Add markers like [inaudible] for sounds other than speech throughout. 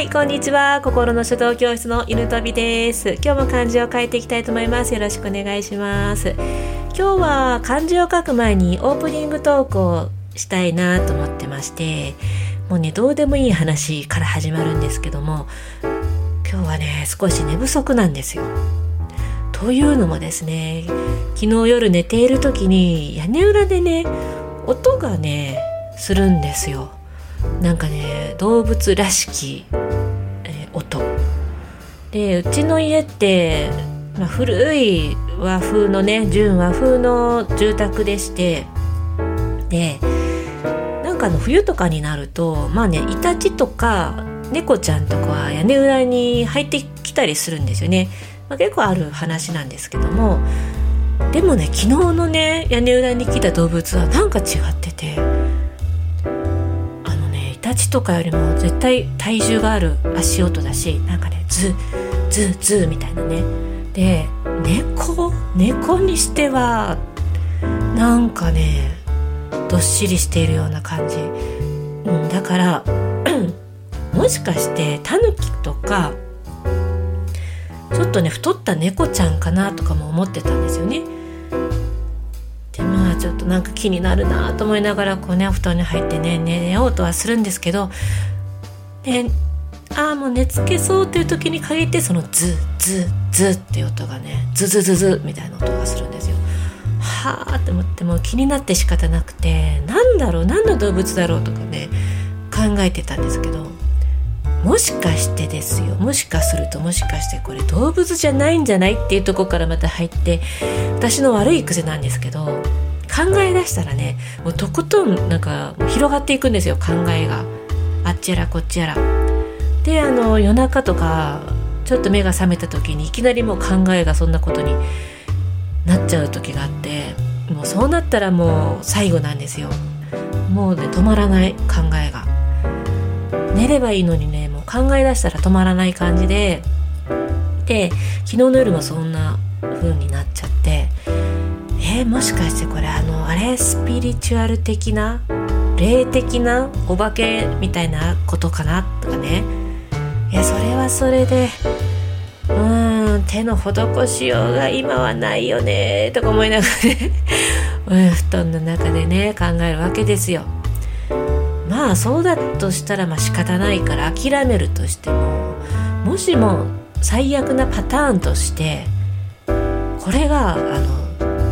はいこんにちは。心の書道教室の犬飛です。今日も漢字を書いていきたいと思います。よろしくお願いします。今日は漢字を書く前にオープニングトークをしたいなと思ってましてもうねどうでもいい話から始まるんですけども今日はね少し寝不足なんですよ。というのもですね昨日夜寝ている時に屋根裏でね音がねするんですよ。なんかね動物らしき、えー、音。でうちの家って、まあ、古い和風のね純和風の住宅でしてでなんかの冬とかになるとまあねイタチとか猫ちゃんとかは屋根裏に入ってきたりするんですよね、まあ、結構ある話なんですけども。でもね昨日のね屋根裏に来た動物はなんか違ってて。タチとかよりも絶対体重がある足音だしなんかねズズズみたいなね。で猫？猫にしてはなんかねどっしりしているような感じ、うん、だから [clears throat] もしかしてタヌキとかちょっとね太った猫ちゃんかなとかも思ってたんですよね。ちょっとなんか気になるなと思いながらこうねお布団に入ってね寝ようとはするんですけどでああもう寝つけそうっていう時に限ってそのズズズっていう音がねズズズズみたいな音がするんですよ。はあって思ってもう気になって仕方なくて何だろう何の動物だろうとかね考えてたんですけどもしかしてですよもしかするともしかしてこれ動物じゃないんじゃないっていうとこからまた入って私の悪い癖なんですけど考え出したらねもうとことんなんか広がっていくんですよ考えが。あっちやらこっちやら。であの夜中とかちょっと目が覚めた時にいきなりもう考えがそんなことになっちゃう時があってもうそうなったらもう最後なんですよ。もうね止まらない考えが。寝ればいいのにねもう考え出したら止まらない感じでで昨日の夜もそんな風になっちゃってもしかしてこれあのあれスピリチュアル的な霊的なお化けみたいなことかなとかねいやそれはそれでうーん手の施しようが今はないよねとか思いながらね [laughs] 布団の中でね考えるわけですよ。まあそうだとしたらまあ仕方ないから諦めるとしてももしも最悪なパターンとしてこれがあの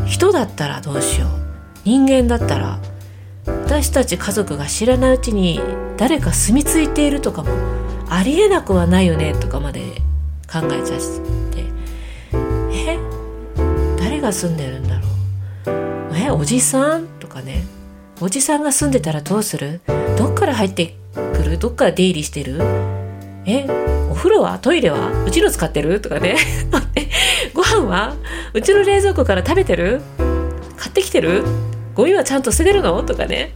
人だったらどうしよう。人間だったら私たち家族が知らないうちに誰か住み着いているとかもありえなくはないよねとかまで考えちゃって。え？誰が住んでるんだろう？え？おじさんとかね。おじさんが住んでたらどうする？どっから入ってくる？どっから出入りしてる？え？お風呂は？トイレは？うちの使ってる？とかね。[laughs] ご飯はうちの冷蔵庫から食べてる？買ってきてる？ゴミはちゃんと捨ててるの？とかね。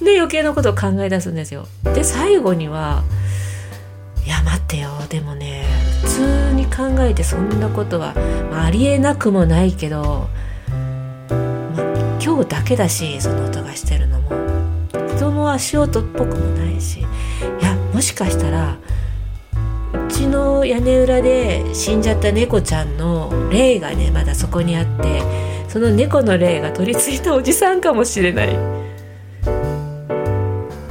で余計なことを考え出すんですよ。で最後にはいや待ってよ。でもね普通に考えてそんなことは、まあ、ありえなくもないけど、まあ、今日だけだしその音がしてるのも。人の足音っぽくもないし。いやもしかしたら屋根裏で死んじゃった猫ちゃんの霊がねまだそこにあってその猫の霊が取り付いたおじさんかもしれない。っ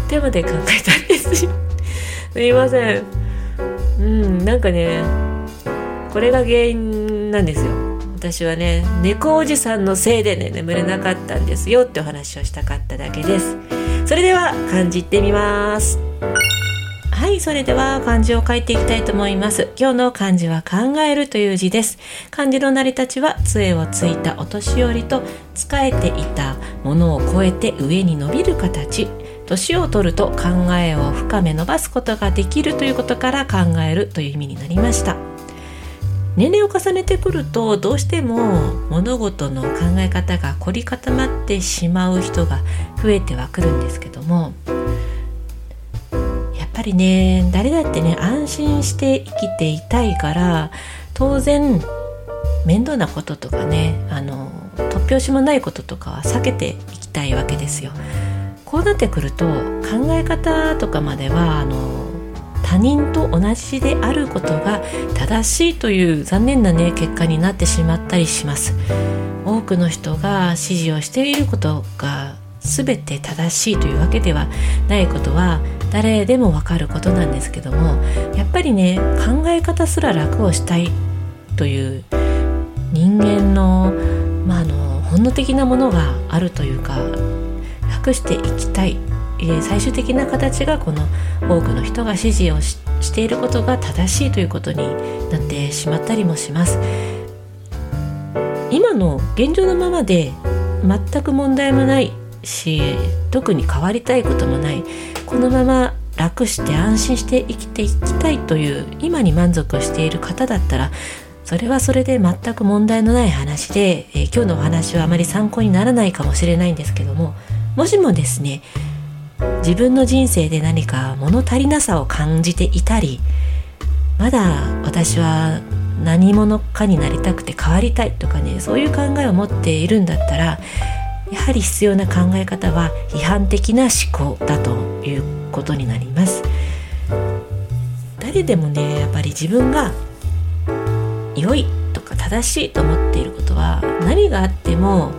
てまで考えたんですよ。[laughs] すいません。うんなんかねこれが原因なんですよ。私はね猫おじさんのせいでね眠れなかったんですよってお話をしたかっただけです。それでは感じてみます。はいそれでは漢字を書いていきたいと思います。今日の漢字は考えるという字です。漢字の成り立ちは杖をついたお年寄りと仕えていたものを超えて上に伸びる形。年を取ると考えを深め伸ばすことができるということから考えるという意味になりました。年齢を重ねてくるとどうしても物事の考え方が凝り固まってしまう人が増えてはくるんですけどもぱりね誰だってね安心して生きていたいから当然面倒なこととかねあの突拍子もないこととかは避けていきたいわけですよ。こうなってくると考え方とかまではあの他人と同じであることが正しいという残念なね結果になってしまったりします多くの人が指示をしていることが全て正しいというわけではないことは誰でもわかることなんですけどもやっぱりね考え方すら楽をしたいという人間の,、まあ、の本能的なものがあるというか楽していきたい。え最終的な形がこの多くの人が支持をしていることが正しいということになってしまったりもします。今の現状のままで全く問題もないし特に変わりたいこともない。このまま楽して安心して生きていきたいという今に満足している方だったらそれはそれで全く問題のない話で、えー、今日のお話はあまり参考にならないかもしれないんですけどももしもですね自分の人生で何か物足りなさを感じていたりまだ私は何者かになりたくて変わりたいとかねそういう考えを持っているんだったらやはり必要な考え方は批判的な思考だということになります。誰でもねやっぱり自分が良いとか正しいと思っていることは何があっても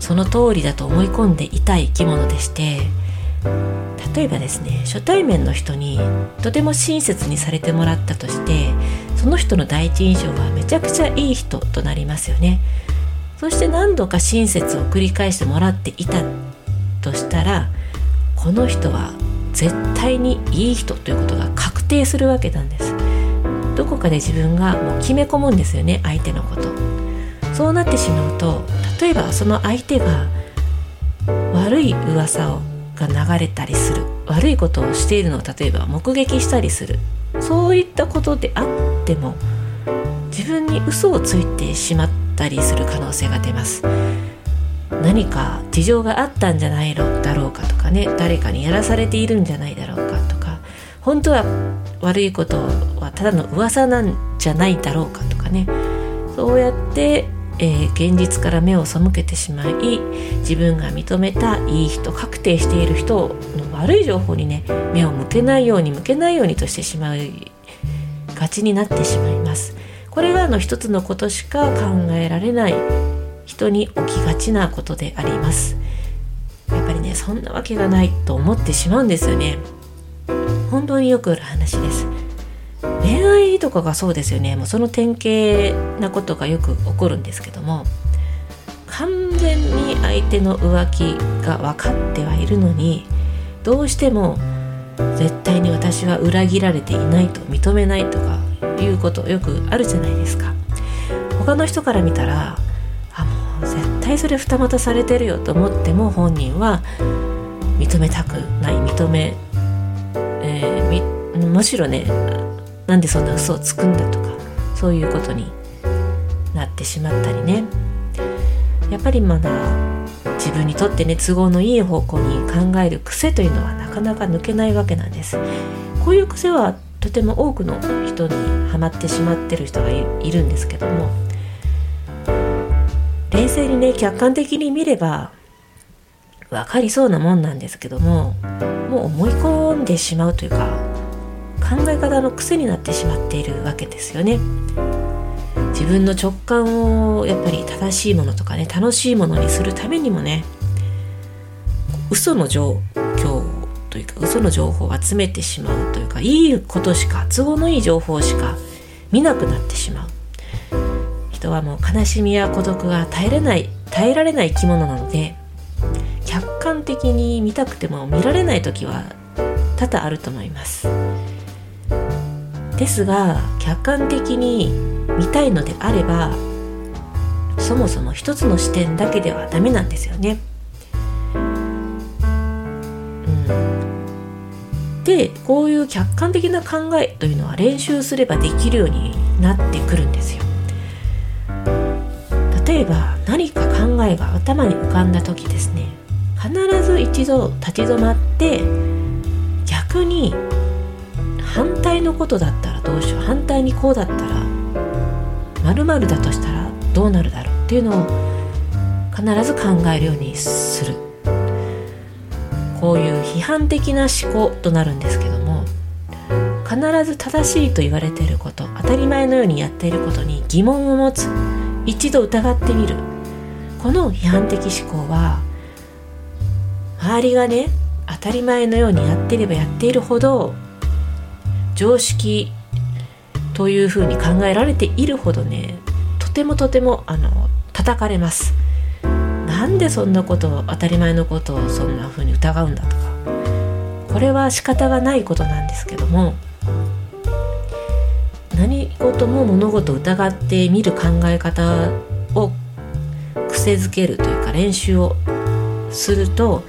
その通りだと思い込んでいたい生き物でして例えばですね初対面の人にとても親切にされてもらったとしてその人の第一印象はめちゃくちゃいい人となりますよね。そして何度か親切を繰り返してもらっていたとしたらこの人は絶対にいい人ということが確定するわけなんです。どこかで自分がもう決め込むんですよね相手のこと。そうなってしまうと例えばその相手が悪い噂をが流れたりする。悪いことをしているのを例えば目撃したりする。そういったことであっても自分に嘘をついてしまったりする可能性が出ます。何か事情があったんじゃないだろうかとかね。誰かにやらされているんじゃないだろうかとか。本当は悪いことはただの噂なんじゃないだろうかとかね。そうやって、えー、現実から目を背けてしまい自分が認めたいい人確定している人の悪い情報にね目を向けないように向けないようにとしてしまいがちになってしまいます。これはあの一つのことしか考えられない人に起きがちなことであります。やっぱりねそんなわけがないと思ってしまうんですよね。本当によくある話です。恋愛とかがそうですよね。もうその典型なことがよく起こるんですけども完全に相手の浮気が分かってはいるのにどうしても絶対に私は裏切られていないと認めないとかいうことよくあるじゃないですか。他の人から見たらあもう絶対それ二股されてるよと思っても本人は認めたくない。認め、えー、むしろねなんでそんな嘘をつくんだとかそういうことになってしまったりね。やっぱりまだ自分にとってね都合のいい方向に考える癖というのはなかなか抜けないわけなんです。こういう癖はとても多くの人にはまってしまってる人がいるんですけども冷静にね客観的に見れば分かりそうなもんなんですけどももう思い込んでしまうというか考え方の癖になってしまっているわけですよね。自分の直感をやっぱり正しいものとかね楽しいものにするためにもね嘘の状況というか嘘の情報を集めてしまうというかいいことしか都合のいい情報しか見なくなってしまう。人はもう悲しみや孤独が耐えれない耐えられない生き物なので客観的に見たくても見られない時は多々あると思います。ですが客観的に見たいのであればそもそも一つの視点だけではダメなんですよね。でこういう客観的な考えというのは練習すればできるようになってくるんですよ。例えば何か考えが頭に浮かんだ時ですね。必ず一度立ち止まって逆に反対のことだったらどうしよう。反対にこうだったら〇〇だとしたらどうなるだろうっていうのを必ず考えるようにする。こういう批判的な思考となるんですけども必ず正しいと言われていること当たり前のようにやっていることに疑問を持つ一度疑ってみる。この批判的思考は周りがね当たり前のようにやっていればやっているほど常識というふうに考えられているほどねとてもとてもあの叩かれます。なんでそんなことを当たり前のことをそんなふうに疑うんだとか。これは仕方がないことなんですけども何事も物事を疑ってみる考え方を癖づけるというか練習をすると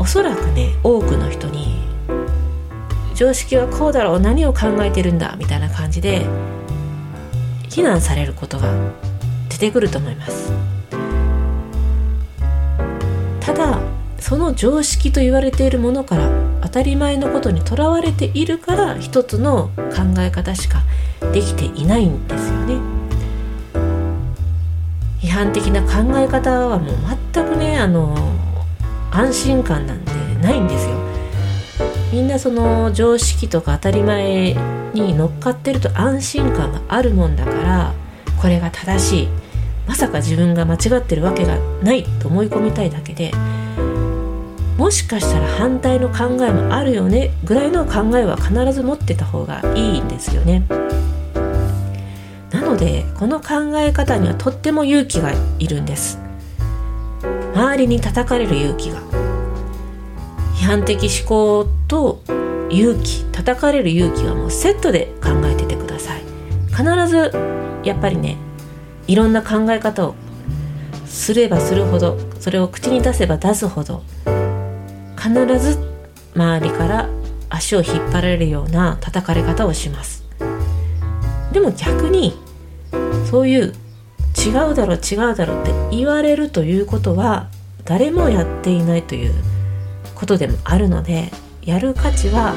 おそらくね多くの人に常識はこうだろう何を考えてるんだみたいな感じで非難されることが出てくると思います。その常識と言われているものから当たり前のことにとらわれているから一つの考え方しかできていないんですよね。批判的な考え方はもう全くねあの安心感なんてないんですよ。みんなその常識とか当たり前に乗っかってると安心感があるもんだからこれが正しい。まさか自分が間違ってるわけがないと思い込みたいだけでもしかしたら反対の考えもあるよねぐらいの考えは必ず持ってた方がいいんですよね。なのでこの考え方にはとっても勇気がいるんです。周りに叩かれる勇気が。批判的思考と勇気叩かれる勇気はもうセットで考えててください必ずやっぱりねいろんな考え方をすればするほどそれを口に出せば出すほど必ず周りから足を引っ張られるような叩かれ方をします。でも逆にそういう違うだろ違うだろって言われるということは誰もやっていないということでもあるのでやる価値は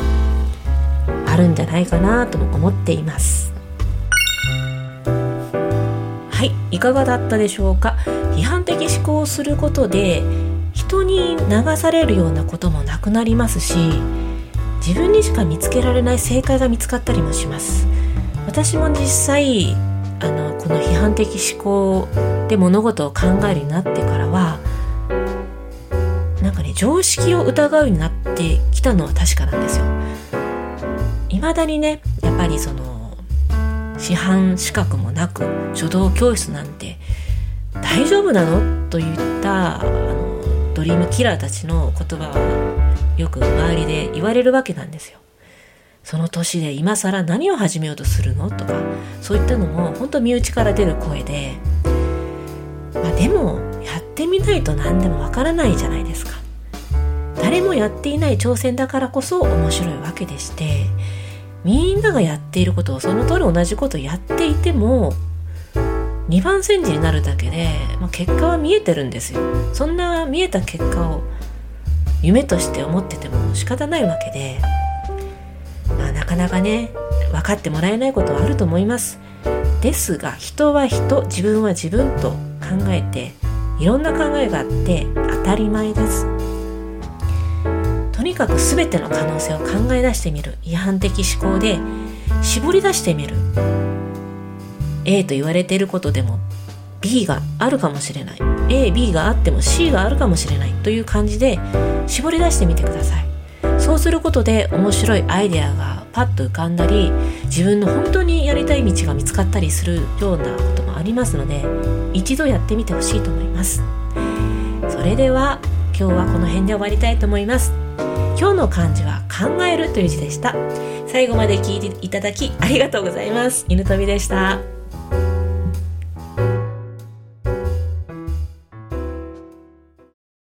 あるんじゃないかなとも思っています。はいいかがだったでしょうか？批判的思考をすることで人に流されるようなこともなくなりますし自分にしか見つけられない正解が見つかったりもします。私も実際あのこの批判的思考で物事を考えるようになってからはなんかね常識を疑うようになってきたのは確かなんですよ。未だにねやっぱりその師範資格もなく書道教室なんて大丈夫なの？といったあのドリームキラーたちの言葉はよく周りで言われるわけなんですよ。その年で今更何を始めようとするの？とかそういったのも本当身内から出る声でまあでもやってみないと何でもわからないじゃないですか。誰もやっていない挑戦だからこそ面白いわけでしてみんながやっていることをその通り同じことをやっていても2番煎じになるだけで、まあ、結果は見えてるんですよ。そんな見えた結果を夢として思ってても仕方ないわけで、まあ、なかなかね分かってもらえないことはあると思います。ですが人は人自分は自分と考えていろんな考えがあって当たり前です。とにかく全ての可能性を考え出してみる。違反的思考で絞り出してみる。A と言われていることでも B があるかもしれない。AB があっても C があるかもしれない。という感じで絞り出してみてください。そうすることで面白いアイデアがパッと浮かんだり自分の本当にやりたい道が見つかったりするようなこともありますので一度やってみてほしいと思います。それでは今日はこの辺で終わりたいと思います。今日の漢字は考えるという字でした。最後まで聞いていただきありがとうございます。犬飛びでした。